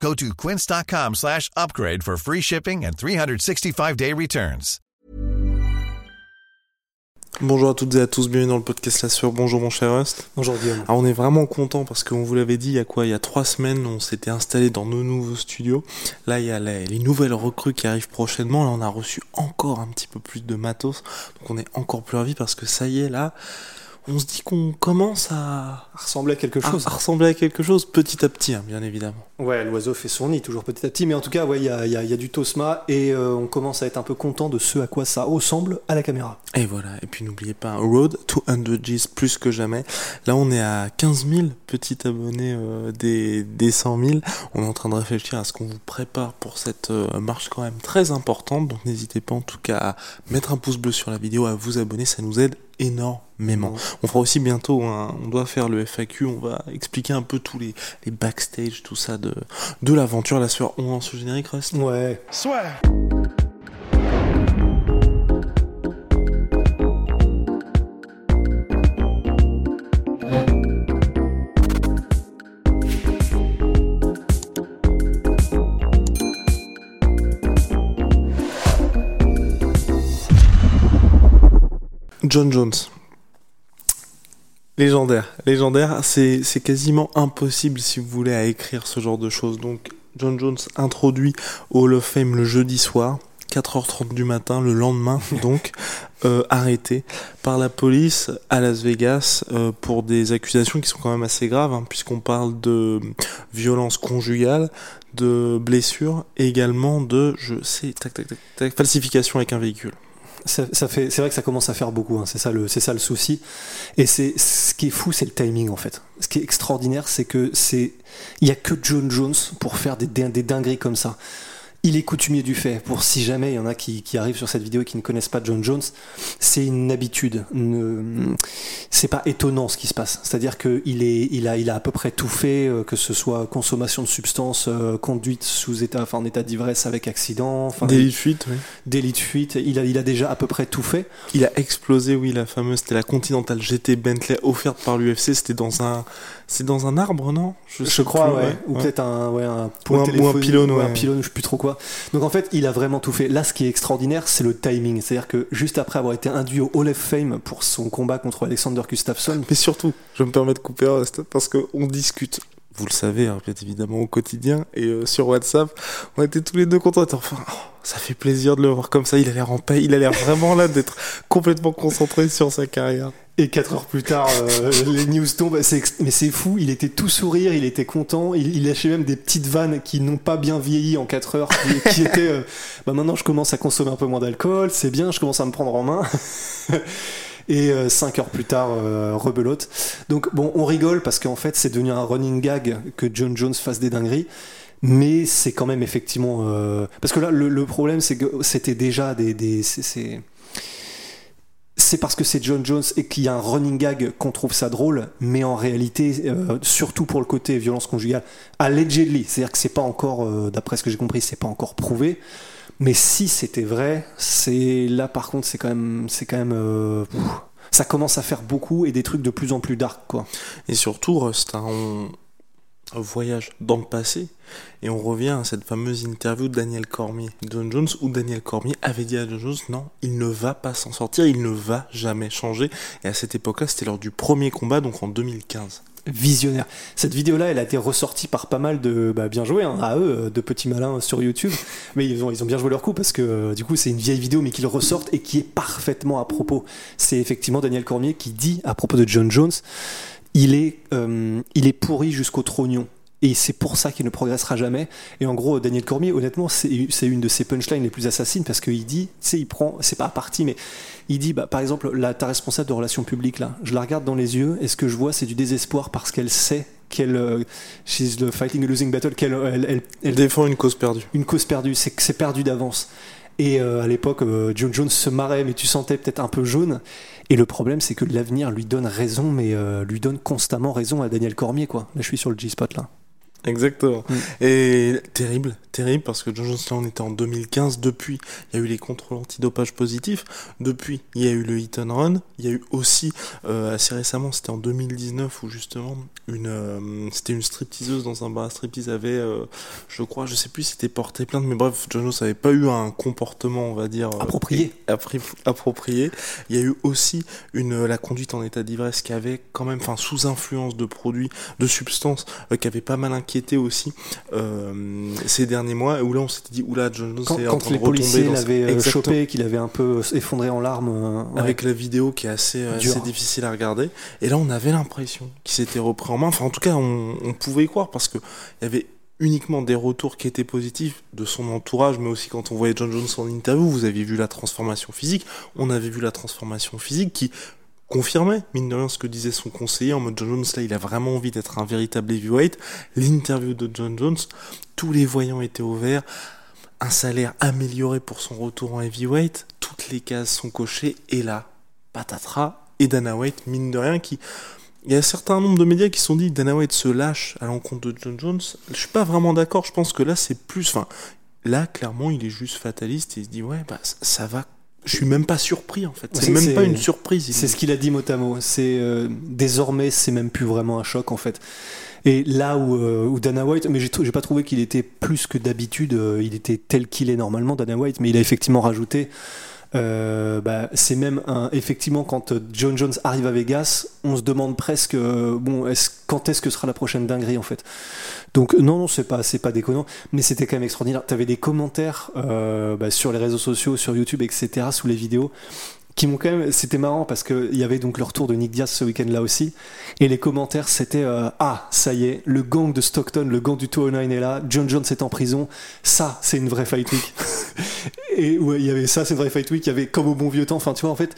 Go to quince.com slash upgrade for free shipping and 365-day returns. Bonjour à toutes et à tous, bienvenue dans le podcast La Sueur. Bonjour mon cher Rust. Bonjour Guillaume. Alors on est vraiment content parce qu'on vous l'avait dit il y a quoi? Il y a trois semaines, on s'était installé dans nos nouveaux studios. Là, il y a les, les nouvelles recrues qui arrivent prochainement. Là, on a reçu encore un petit peu plus de matos. Donc on est encore plus ravis parce que ça y est, là, on se dit qu'on commence à, Ressembler à quelque chose. à ressembler à quelque chose petit à petit, hein, bien évidemment. Ouais, l'oiseau fait son nid toujours petit à petit, mais en tout cas, ouais, il y a, il y a- y a du Tosma et euh, on commence à être un peu content de ce à quoi ça ressemble à la caméra. Et voilà, et puis n'oubliez pas, Road to 100 G's plus que jamais. Là, on est à 15 000 petits abonnés euh, des, des 100 000. On est en train de réfléchir à ce qu'on vous prépare pour cette euh, marche quand même très importante. Donc n'hésitez pas en tout cas à mettre un pouce bleu sur la vidéo, à vous abonner, ça nous aide énormément. On fera aussi bientôt, un- on doit faire le FAQ, on va expliquer un peu tous les, les backstage, tout ça de, de l'aventure. La sueur, on lance le générique, Rust Ouais. John Jones. Légendaire. Légendaire, c'est quasiment impossible si vous voulez à écrire ce genre de choses. Donc, John Jones introduit au Hall of Fame le jeudi soir, 4h30 du matin, le lendemain, donc, euh, arrêté par la police à Las Vegas euh, pour des accusations qui sont quand même assez graves, hein, puisqu'on parle de violence conjugale, de blessures, et également de, je sais, tac, tac, tac, tac, falsification avec un véhicule. C'est vrai que ça commence à faire beaucoup. hein, C'est ça le, souci. Et c'est ce qui est fou, c'est le timing en fait. Ce qui est extraordinaire, c'est que c'est, il y a que John Jones pour faire des, des dingueries comme ça. Il est coutumier du fait. Pour si jamais il y en a qui, qui arrivent sur cette vidéo et qui ne connaissent pas John Jones, c'est une habitude. Une- c'est pas étonnant ce qui se passe. C'est-à-dire que il est, il a, il a à peu près tout fait, euh, que ce soit consommation de substances, euh, conduite sous état, enfin en état d'ivresse avec accident, enfin Délit de fuite, oui. délit de fuite. Il a, il a déjà à peu près tout fait. Il a explosé, oui, la fameuse, c'était la Continental GT Bentley offerte par l'UFC, c'était dans un, c'est dans un arbre, non? Je crois, plus, ouais. Ou peut-être un, ouais, un, Ou un- ou un pylône, ou un pylône, je sais plus trop quoi. Donc en fait, il a vraiment tout fait. Là, ce qui est extraordinaire, c'est le timing. C'est-à-dire que juste après avoir été induit au Hall of Fame pour son combat contre Alexander Gustafsson, Mais surtout, je me permets de couper Rust, parce qu'on discute. Vous le savez, hein, bien évidemment, au quotidien, et euh, sur WhatsApp, on était tous les deux contents. Enfin, oh, ça fait plaisir de le voir comme ça. Il a l'air en paix. Il a l'air vraiment là d'être complètement concentré sur sa carrière. Et quatre heures plus tard, euh, les news tombent. Mais c'est fou. Il était tout sourire, il était content. Il, lâchait même des petites vannes qui n'ont pas bien vieilli en 4 heures, qui, étaient. euh, bah maintenant, je commence à consommer un peu moins d'alcool. C'est bien. Je commence à me prendre en main. Et 5 heures plus tard, euh, rebelote. Donc bon, on rigole parce qu'en fait, c'est devenu un running gag que John Jones fasse des dingueries. Mais c'est quand même effectivement... euh, Parce que là, le, problème, c'est que c'était déjà des... c'est parce que c'est John Jones et qu'il y a un running gag qu'on trouve ça drôle, mais en réalité, euh, surtout pour le côté violence conjugale, allegedly, c'est-à-dire que c'est pas encore, euh, d'après ce que j'ai compris, c'est pas encore prouvé. Mais si c'était vrai, c'est là par contre, c'est quand même, c'est quand même, euh, ça commence à faire beaucoup et des trucs de plus en plus dark, quoi. Et surtout, Rust, hein, on voyage dans le passé et on revient à cette fameuse interview de Daniel Cormier, John Jones, où Daniel Cormier avait dit à John Jones non, il ne va pas s'en sortir, il ne va jamais changer. Et à cette époque-là, c'était lors du premier combat, donc en 2015. Visionnaire. Cette vidéo-là, elle a été ressortie par pas mal de, bah, bien joué hein, à eux, de petits malins sur YouTube. Mais ils ont, ils ont bien joué leur coup parce que euh, du coup, c'est une vieille vidéo, mais qu'ils ressortent et qui est parfaitement à propos. C'est effectivement Daniel Cormier qui dit à propos de John Jones, il est, euh, il est pourri jusqu'au trognon. Et c'est pour ça qu'il ne progressera jamais. Et en gros, Daniel Cormier, honnêtement, c'est une de ses punchlines les plus assassines parce qu'il dit, tu sais, il prend, c'est pas à partie, mais il dit, bah, par exemple, là, ta responsable de relations publiques, là, je la regarde dans les yeux et ce que je vois, c'est du désespoir parce qu'elle sait qu'elle, euh, she's the fighting a losing battle, qu'elle, elle, elle- Elle elle- défend une cause perdue. une cause perdue, c'est perdu d'avance. Et euh, à l'époque, euh, John Jones se marrait, mais tu sentais peut-être un peu jaune. Et le problème, c'est que l'avenir lui donne raison, mais euh, lui donne constamment raison à Daniel Cormier, quoi. Là, je suis sur le G-Spot, là. Exactement. Mm. Et terrible, terrible, parce que John on était en 2015. Depuis, il y a eu les contrôles antidopage positifs. Depuis, il y a eu le hit and run. Il y a eu aussi, euh, assez récemment, c'était en 2019, où justement, une, euh, c'était une stripteaseuse dans un bar à striptease avait, euh, je crois, je sais plus si c'était porté plainte, mais bref, John Jones n'avait pas eu un comportement, on va dire, Approprié. approprié. Il y a eu aussi une, la conduite en état d'ivresse qui avait quand même, enfin, sous influence de produits, de substances, qui avait pas mal inquiété aussi euh, ces derniers mois, où là on s'était dit, oula, John Jones Quand, est en train les de retomber policiers l'avaient euh, chopé, qu'il avait un peu effondré en larmes. euh, ouais. Avec la vidéo qui est assez, euh, difficile à regarder. Et là, on avait l'impression qu'il s'était repris en main. Enfin, en tout cas, on, on pouvait y croire parce que il y avait uniquement des retours qui étaient positifs de son entourage, mais aussi quand on voyait John Jones en interview, vous aviez vu la transformation physique, on avait vu la transformation physique qui confirmait, mine de rien, ce que disait son conseiller, en mode John Jones, là, il a vraiment envie d'être un véritable heavyweight. L'interview de John Jones, tous les voyants étaient au vert, un salaire amélioré pour son retour en heavyweight, toutes les cases sont cochées, et là, patatras, et Dana White, mine de rien, qui... Il y a un certain nombre de médias qui sont dit Dana White se lâche à l'encontre de John Jones. Je suis pas vraiment d'accord, je pense que là c'est plus... Enfin, là, clairement, il est juste fataliste. Et il se dit ouais, bah ça va... Je suis même pas surpris en fait. C'est même pas une surprise. C'est ce qu'il a dit mot à mot. C'est euh, désormais, c'est même plus vraiment un choc en fait. Et là où, euh, où Dana White, mais j'ai pas trouvé qu'il était plus que d'habitude. euh, il était tel qu'il est normalement, Dana White, mais il a effectivement rajouté. Euh, bah, c'est même un, effectivement quand euh, John Jones arrive à Vegas, on se demande presque euh, bon, quand est-ce que sera la prochaine dinguerie en fait. Donc non, non, c'est pas, c'est pas déconnant, mais c'était quand même extraordinaire. T'avais des commentaires euh, bah, sur les réseaux sociaux, sur YouTube, etc. sous les vidéos qui m'ont quand même c'était marrant parce que il y avait donc le retour de Nick Diaz ce week-end là aussi. Et les commentaires c'était euh, ah ça y est le gang de Stockton le gang du 209 est là John Jones est en prison. Ça c'est une vraie fight week. Et ouais il y avait ça c'est une vraie fight week. Il y avait comme au bon vieux temps. Enfin tu vois en fait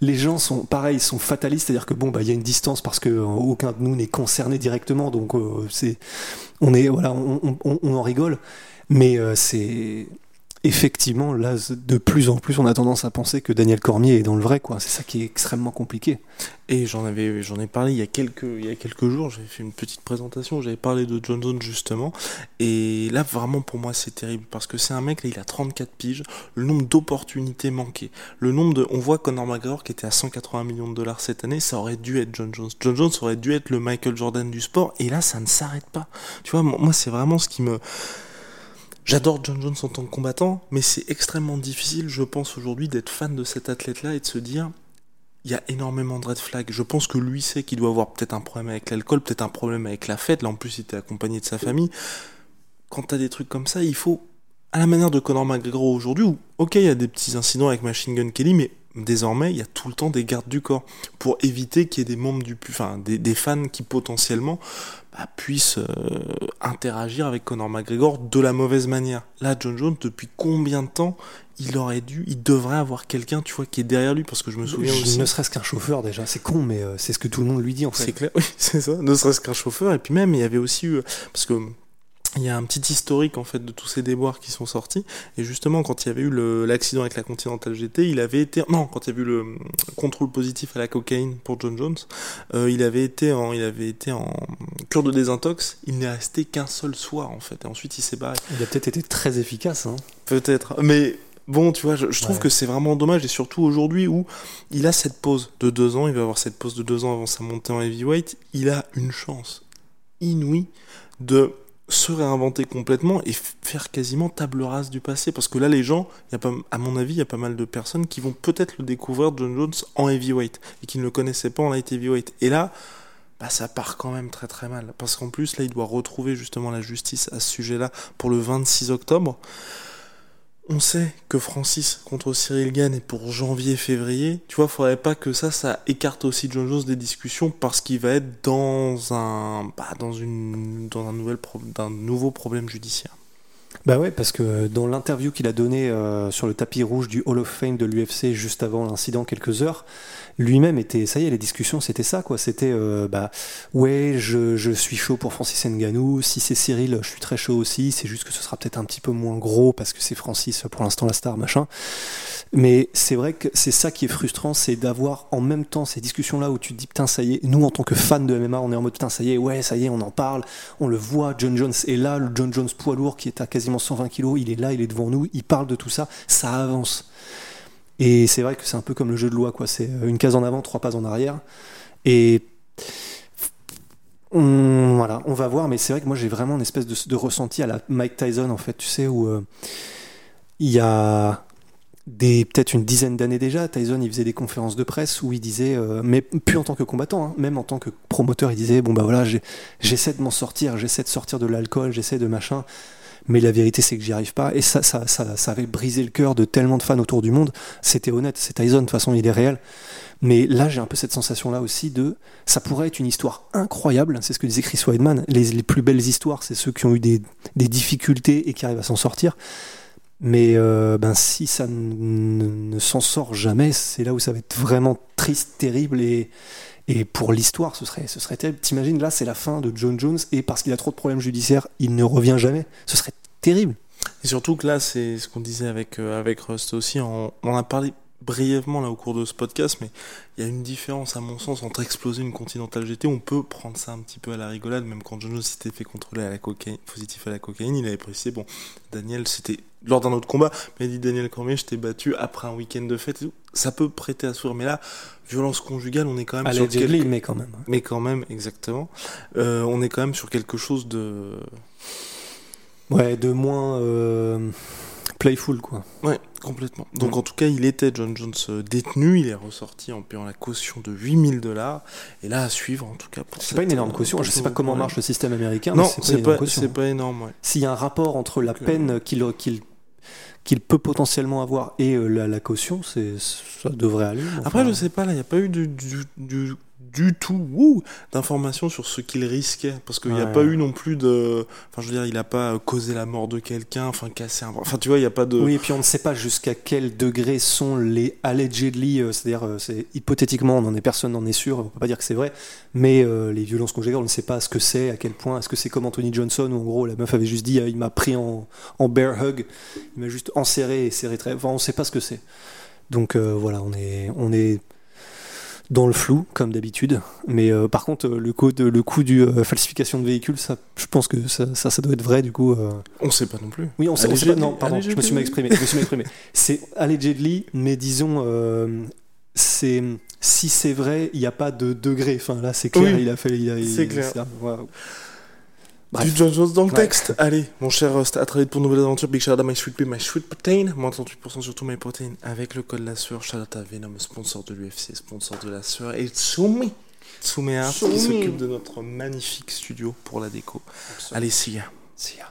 les gens sont pareils, ils sont fatalistes, c'est-à-dire que bon bah il y a une distance parce que euh, aucun de nous n'est concerné directement, donc euh, c'est on est voilà on, en rigole, mais c'est effectivement là de plus en plus on a tendance à penser que Daniel Cormier est dans le vrai quoi, c'est ça qui est extrêmement compliqué. Et j'en avais, j'en ai parlé il y a quelques, jours. J'avais fait une petite présentation. J'avais parlé de John Jones justement. Et là, vraiment pour moi, c'est terrible parce que c'est un mec là, il a 34 piges. Le nombre d'opportunités manquées, le nombre de, on voit Conor McGregor qui était à 180 millions de dollars cette année, ça aurait dû être John Jones. John Jones aurait dû être le Michael Jordan du sport. Et là, ça ne s'arrête pas. Tu vois, moi, c'est vraiment ce qui me J'adore John Jones en tant que combattant, mais c'est extrêmement difficile, je pense, aujourd'hui, d'être fan de cet athlète-là et de se dire, il y a énormément de red flags. Je pense que lui sait qu'il doit avoir peut-être un problème avec l'alcool, peut-être un problème avec la fête. Là, en plus, il était accompagné de sa famille. Quand t'as des trucs comme ça, il faut, à la manière de Conor McGregor aujourd'hui, où, ok, il y a des petits incidents avec Machine Gun Kelly, mais désormais, il y a tout le temps des gardes du corps pour éviter qu'il y ait des membres du, enfin, des, des fans qui potentiellement bah, puissent euh, interagir avec Conor McGregor de la mauvaise manière. Là, John Jones, depuis combien de temps il aurait dû, il devrait avoir quelqu'un, tu vois, qui est derrière lui, parce que je me souviens aussi. Ne serait-ce qu'un chauffeur déjà, c'est con mais euh, c'est ce que tout le monde lui dit en C'est fait. clair, oui, c'est ça. Ne serait-ce qu'un chauffeur. Et puis même, il y avait aussi eu, parce que il y a un petit historique en fait de tous ces déboires qui sont sortis. Et justement, quand il y avait eu l'accident avec la Continental GT, il avait été, non, quand il y avait eu le hum, contrôle positif à la cocaïne pour John Jones, euh, il avait été en, il avait été en cure de désintox. Il n'est resté qu'un seul soir en fait. Et ensuite, il s'est barré. Il a peut-être été très efficace. Hein. Peut-être. Mais bon, tu vois, je, je trouve Ouais. que c'est vraiment dommage, et surtout aujourd'hui où il a cette pause de deux ans, il va avoir cette pause de deux ans avant sa montée en heavyweight, il a une chance inouïe de se réinventer complètement et faire quasiment table rase du passé. Parce que là, les gens, pas, à mon avis, il y a pas mal de personnes qui vont peut-être le découvrir, John Jones, en heavyweight, et qui ne le connaissaient pas en light heavyweight. Et là, bah, ça part quand même très très mal. Parce qu'en plus, là, il doit retrouver justement la justice à ce sujet-là pour le 26 octobre. On sait que Francis contre Cyril Gann est pour janvier-février. Tu vois, faudrait pas que ça, ça écarte aussi John Jones des discussions parce qu'il va être dans un, bah, dans une, dans un nouvel d'un nouveau problème judiciaire. Bah ouais, parce que dans l'interview qu'il a donnée euh, sur le tapis rouge du Hall of Fame de l'UFC juste avant l'incident, quelques heures, lui-même était, ça y est, les discussions, c'était ça, quoi. C'était, euh, bah, ouais, je, je, suis chaud pour Francis Nganou. Si c'est Cyril, je suis très chaud aussi. C'est juste que ce sera peut-être un petit peu moins gros parce que c'est Francis, pour l'instant, la star, machin. Mais c'est vrai que c'est ça qui est frustrant, c'est d'avoir en même temps ces discussions-là où tu te dis, putain, ça y est, nous, en tant que fans de MMA, on est en mode, putain, ça y est, ouais, ça y est, on en parle, on le voit, John Jones est là, le John Jones poids lourd qui est à quasiment 120 kilos, il est là, il est devant nous, il parle de tout ça, ça avance. Et c'est vrai que c'est un peu comme le jeu de loi, quoi. C'est une case en avant, trois pas en arrière. Et on, voilà, on va voir, mais c'est vrai que moi j'ai vraiment une espèce de, ressenti à la Mike Tyson, en fait, tu sais, où euh, il y a peut-être une dizaine d'années déjà, Tyson il faisait des conférences de presse où il disait, euh, mais plus en tant que combattant, hein, même en tant que promoteur, il disait bon bah voilà, j'essaie de m'en sortir, j'essaie de sortir de l'alcool, j'essaie de machin mais la vérité c'est que j'y arrive pas. Et ça, ça, ça, ça avait brisé le cœur de tellement de fans autour du monde. C'était honnête, c'est Tyson, de toute façon il est réel. Mais là j'ai un peu cette sensation là aussi de, ça pourrait être une histoire incroyable, c'est ce que disait Chris Weidman, les, les plus belles histoires c'est ceux qui ont eu des, difficultés et qui arrivent à s'en sortir. Mais euh, ben, si ça ne, s'en sort jamais, c'est là où ça va être vraiment triste, terrible et, et pour l'histoire, ce serait, ce serait terrible. T'imagines, là, c'est la fin de John Jones et parce qu'il a trop de problèmes judiciaires, il ne revient jamais. Ce serait terrible. Et surtout que là, c'est ce qu'on disait avec, euh, avec Rust aussi. On, on a parlé brièvement là au cours de ce podcast, mais il y a une différence à mon sens entre exploser une Continental GT. On peut prendre ça un petit peu à la rigolade, même quand Jones s'était fait contrôler à la cocaïne, positif à la cocaïne, il avait précisé bon, Daniel, c'était lors d'un autre combat, mais il dit Daniel Cormier, je t'ai battu après un week-end de fête. Ça peut prêter à sourire, mais là, violence conjugale, on est quand même sur quelque... mais quand même. Mais quand même, exactement. Euh, on est quand même sur quelque chose de. Ouais, de moins. Euh playful quoi. Ouais, complètement. Donc en tout cas, il était John Jones euh, détenu, il est ressorti en payant la caution de 8000 dollars et là à suivre en tout cas C'est pas une énorme euh, caution, je sais pas comment marche le système américain Non, c'est pas, pas, énorme ouais. S'il y a un rapport entre la peine qu'il peut potentiellement avoir et euh, la, la, caution, c'est ça devrait aller. Après, je sais pas, là, il n'y a pas eu du, du, du du tout d'informations sur ce qu'il risquait. Parce qu'il n'y a pas eu non plus de enfin je veux dire il n'a pas causé la mort de quelqu'un enfin cassé un enfin tu vois il n'y a pas de oui et puis on ne sait pas jusqu'à quel degré sont les allegedly euh, c'est-à-dire euh, c'est hypothétiquement on en est personne n'en est sûr on peut pas dire que c'est vrai mais euh, les violences conjugales on ne sait pas ce que c'est à quel point est-ce que c'est comme Anthony Johnson où en gros la meuf avait juste dit il m'a pris en, en bear hug il m'a juste enserré et serré très enfin on ne sait pas ce que c'est. Donc voilà on est on est dans le flou, comme d'habitude. Mais euh, par contre, le coup, de, le coup du euh, falsification de véhicule, ça, je pense que ça, ça, doit être vrai, du coup. Euh... On sait pas non plus. Oui, on sait, on sait pas. Non, pardon, je me suis mal exprimé. Je me suis mal exprimé. c'est allegedly, mais disons, euh, c'est si c'est vrai, il n'y a pas de degré. Enfin, là, c'est clair, il a fait. C'est clair. Du John Jones dans le texte. Allez, mon cher Rust, à très vite pour une nouvelle aventure. Big shout out à My Sweet Pea, My Sweet Protein. Moins 38% sur tout My Protein avec le code la sueur. Shout out à Venom, sponsor de l'UFC, sponsor de la sueur. Et Tsumi, Tsumi Art qui s'occupe de notre magnifique studio pour la déco. Allez, see ya. See ya.